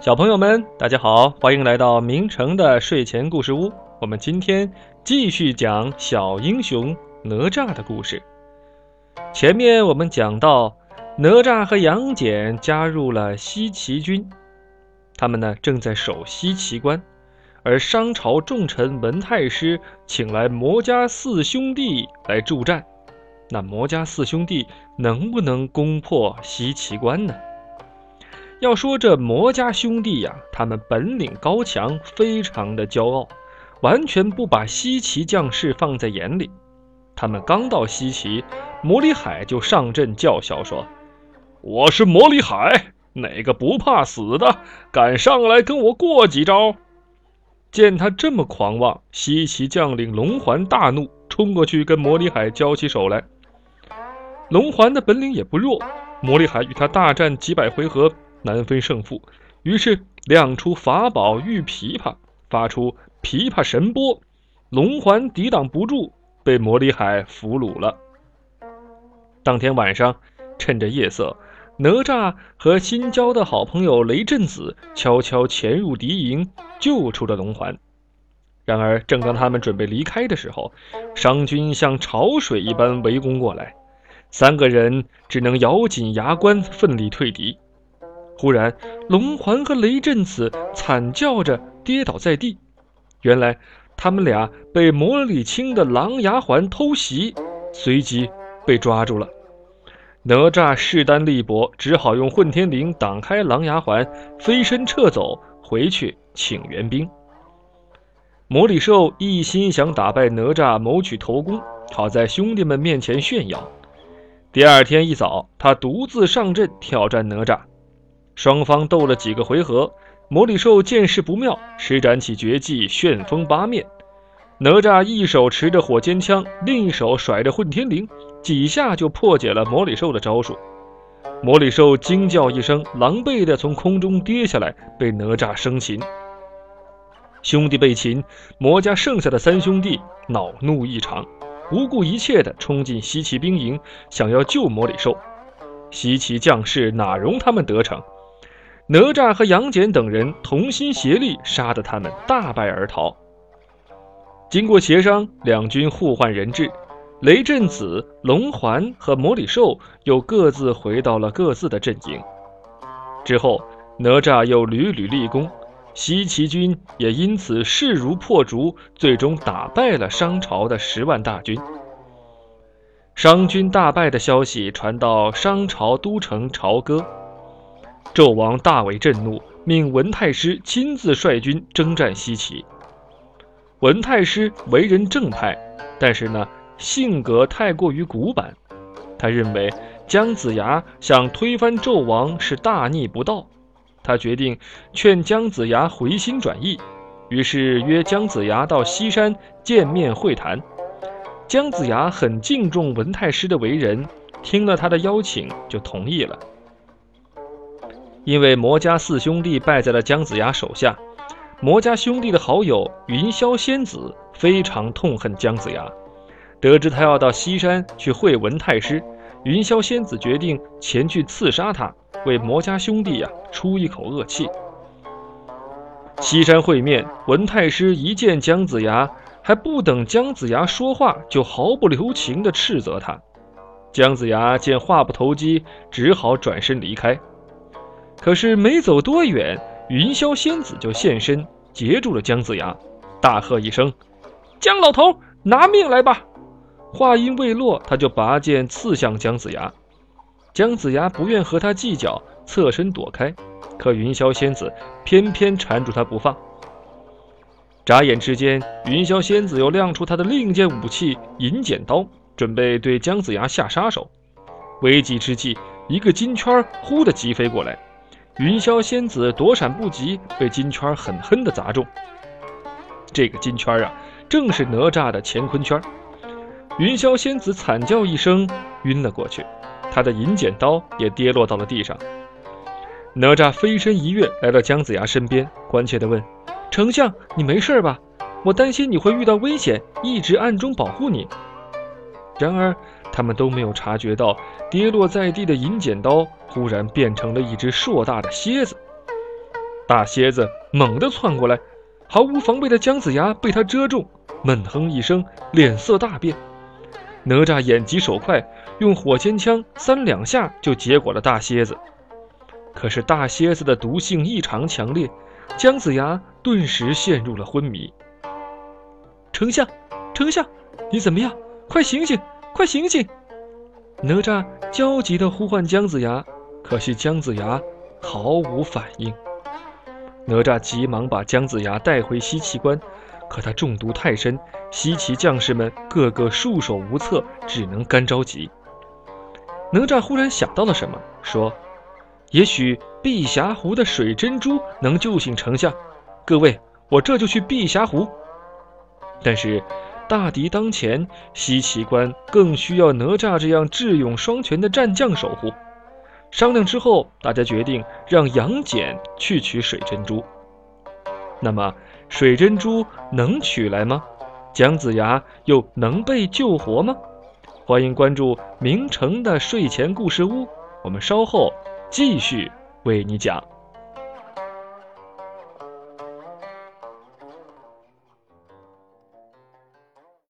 小朋友们，大家好，欢迎来到明成的睡前故事屋。我们今天继续讲小英雄哪吒的故事。前面我们讲到，哪吒和杨戬加入了西岐军，他们呢正在守西岐关，而商朝重臣文太师请来魔家四兄弟来助战。那魔家四兄弟能不能攻破西岐关呢？要说这魔家兄弟呀，他们本领高强，非常的骄傲，完全不把西岐将士放在眼里。他们刚到西岐，魔里海就上阵叫嚣说：“我是魔里海，哪个不怕死的，敢上来跟我过几招？”见他这么狂妄，西岐将领龙环大怒，冲过去跟魔里海交起手来。龙环的本领也不弱，魔里海与他大战几百回合。难分胜负，于是亮出法宝玉琵琶，发出琵琶神波，龙环抵挡不住，被魔里海俘虏了。当天晚上，趁着夜色，哪吒和新交的好朋友雷震子悄悄潜入敌营，救出了龙环。然而，正当他们准备离开的时候，商军像潮水一般围攻过来，三个人只能咬紧牙关，奋力退敌。忽然，龙环和雷震子惨叫着跌倒在地。原来，他们俩被魔礼青的狼牙环偷袭，随即被抓住了。哪吒势单力薄，只好用混天绫挡开狼牙环，飞身撤走，回去请援兵。魔里兽一心想打败哪吒，谋取头功，好在兄弟们面前炫耀。第二天一早，他独自上阵挑战哪吒。双方斗了几个回合，魔里兽见势不妙，施展起绝技旋风八面。哪吒一手持着火尖枪，另一手甩着混天绫，几下就破解了魔里兽的招数。魔里兽惊叫一声，狼狈地从空中跌下来，被哪吒生擒。兄弟被擒，魔家剩下的三兄弟恼怒异常，不顾一切地冲进西岐兵营，想要救魔里兽。西岐将士哪容他们得逞？哪吒和杨戬等人同心协力，杀得他们大败而逃。经过协商，两军互换人质，雷震子、龙环和魔里兽又各自回到了各自的阵营。之后，哪吒又屡屡立功，西岐军也因此势如破竹，最终打败了商朝的十万大军。商军大败的消息传到商朝都城朝歌。纣王大为震怒，命文太师亲自率军征战西岐。文太师为人正派，但是呢，性格太过于古板。他认为姜子牙想推翻纣王是大逆不道，他决定劝姜子牙回心转意，于是约姜子牙到西山见面会谈。姜子牙很敬重文太师的为人，听了他的邀请就同意了。因为魔家四兄弟败在了姜子牙手下，魔家兄弟的好友云霄仙子非常痛恨姜子牙。得知他要到西山去会文太师，云霄仙子决定前去刺杀他，为魔家兄弟呀出一口恶气。西山会面，文太师一见姜子牙，还不等姜子牙说话，就毫不留情地斥责他。姜子牙见话不投机，只好转身离开。可是没走多远，云霄仙子就现身，截住了姜子牙，大喝一声：“姜老头，拿命来吧！”话音未落，他就拔剑刺向姜子牙。姜子牙不愿和他计较，侧身躲开，可云霄仙子偏偏缠住他不放。眨眼之间，云霄仙子又亮出他的另一件武器银剪刀，准备对姜子牙下杀手。危急之际，一个金圈忽地击飞过来。云霄仙子躲闪不及，被金圈狠狠地砸中。这个金圈啊，正是哪吒的乾坤圈。云霄仙子惨叫一声，晕了过去，他的银剪刀也跌落到了地上。哪吒飞身一跃，来到姜子牙身边，关切地问：“丞相，你没事吧？我担心你会遇到危险，一直暗中保护你。”然而，他们都没有察觉到跌落在地的银剪刀忽然变成了一只硕大的蝎子。大蝎子猛地窜过来，毫无防备的姜子牙被它遮中，闷哼一声，脸色大变。哪吒眼疾手快，用火尖枪三两下就结果了大蝎子。可是大蝎子的毒性异常强烈，姜子牙顿时陷入了昏迷。丞相，丞相，你怎么样？快醒醒，快醒醒！哪吒焦急地呼唤姜子牙，可惜姜子牙毫无反应。哪吒急忙把姜子牙带回西岐关，可他中毒太深，西岐将士们个个束手无策，只能干着急。哪吒忽然想到了什么，说：“也许碧霞湖的水珍珠能救醒丞相。各位，我这就去碧霞湖。”但是，大敌当前，西岐关更需要哪吒这样智勇双全的战将守护。商量之后，大家决定让杨戬去取水珍珠。那么，水珍珠能取来吗？姜子牙又能被救活吗？欢迎关注明成的睡前故事屋，我们稍后继续为你讲。